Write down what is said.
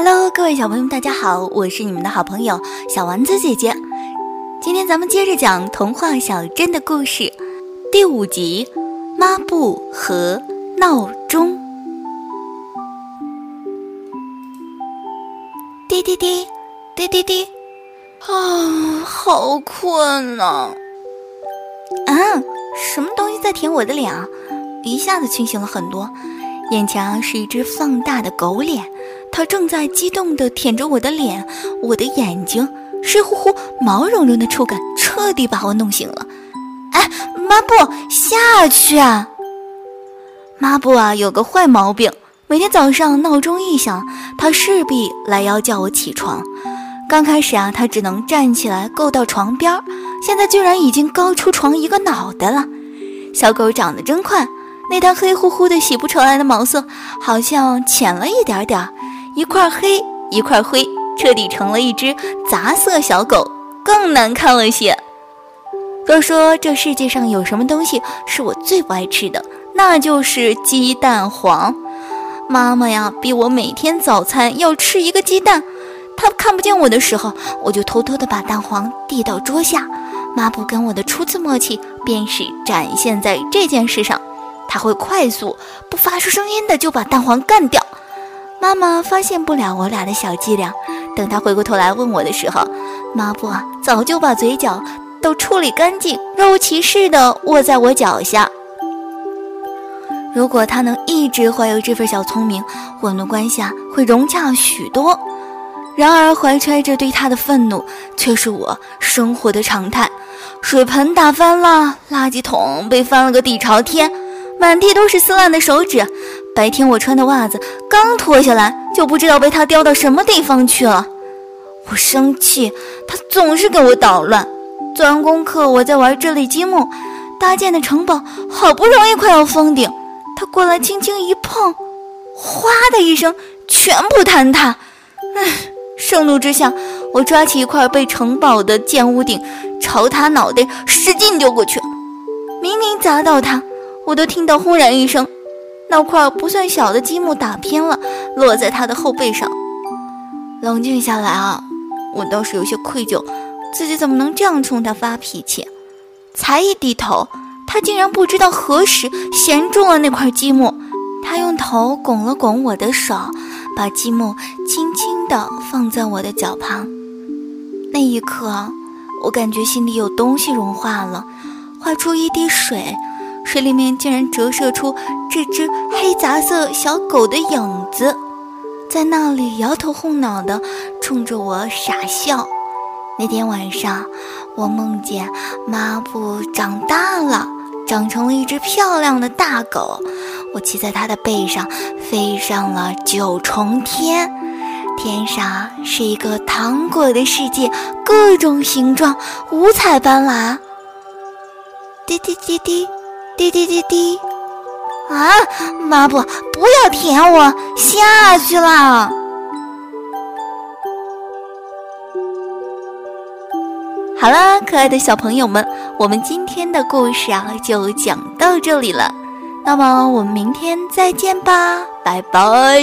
Hello，各位小朋友们，大家好，我是你们的好朋友小丸子姐姐。今天咱们接着讲童话小镇的故事，第五集《抹布和闹钟》。滴滴滴，滴滴滴，啊，好困呐！啊，什么东西在舔我的脸啊？一下子清醒了很多。眼前是一只放大的狗脸，它正在激动地舔着我的脸，我的眼睛，湿乎乎、毛茸茸的触感彻底把我弄醒了。哎，抹布下去啊！抹布啊，有个坏毛病，每天早上闹钟一响，它势必来要叫我起床。刚开始啊，它只能站起来够到床边，现在居然已经高出床一个脑袋了。小狗长得真快。那滩黑乎乎的洗不出来的毛色，好像浅了一点点，一块黑一块灰，彻底成了一只杂色小狗，更难看了些。若说这世界上有什么东西是我最不爱吃的，那就是鸡蛋黄。妈妈呀，逼我每天早餐要吃一个鸡蛋，她看不见我的时候，我就偷偷的把蛋黄递到桌下。抹布跟我的初次默契，便是展现在这件事上。他会快速不发出声音的就把蛋黄干掉，妈妈发现不了我俩的小伎俩。等他回过头来问我的时候，抹布啊早就把嘴角都处理干净，若无其事的卧在我脚下。如果他能一直怀有这份小聪明，我们的关系啊会融洽许多。然而怀揣着对他的愤怒，却是我生活的常态。水盆打翻了，垃圾桶被翻了个底朝天。满地都是撕烂的手指，白天我穿的袜子刚脱下来，就不知道被他叼到什么地方去了。我生气，他总是给我捣乱。做完功课，我在玩这类积木，搭建的城堡好不容易快要封顶，他过来轻轻一碰，哗的一声，全部坍塌。唉，盛怒之下，我抓起一块被城堡的建屋顶，朝他脑袋使劲丢过去，明明砸到他。我都听到轰然一声，那块不算小的积木打偏了，落在他的后背上。冷静下来啊！我倒是有些愧疚，自己怎么能这样冲他发脾气？才一低头，他竟然不知道何时衔住了那块积木。他用头拱了拱我的手，把积木轻轻地放在我的脚旁。那一刻，我感觉心里有东西融化了，化出一滴水。水里面竟然折射出这只黑杂色小狗的影子，在那里摇头晃脑的冲着我傻笑。那天晚上，我梦见抹布长大了，长成了一只漂亮的大狗。我骑在它的背上，飞上了九重天。天上是一个糖果的世界，各种形状，五彩斑斓。滴滴滴滴。滴滴滴滴！啊，抹布，不要舔我，下去啦！好啦，可爱的小朋友们，我们今天的故事啊就讲到这里了。那么我们明天再见吧，拜拜。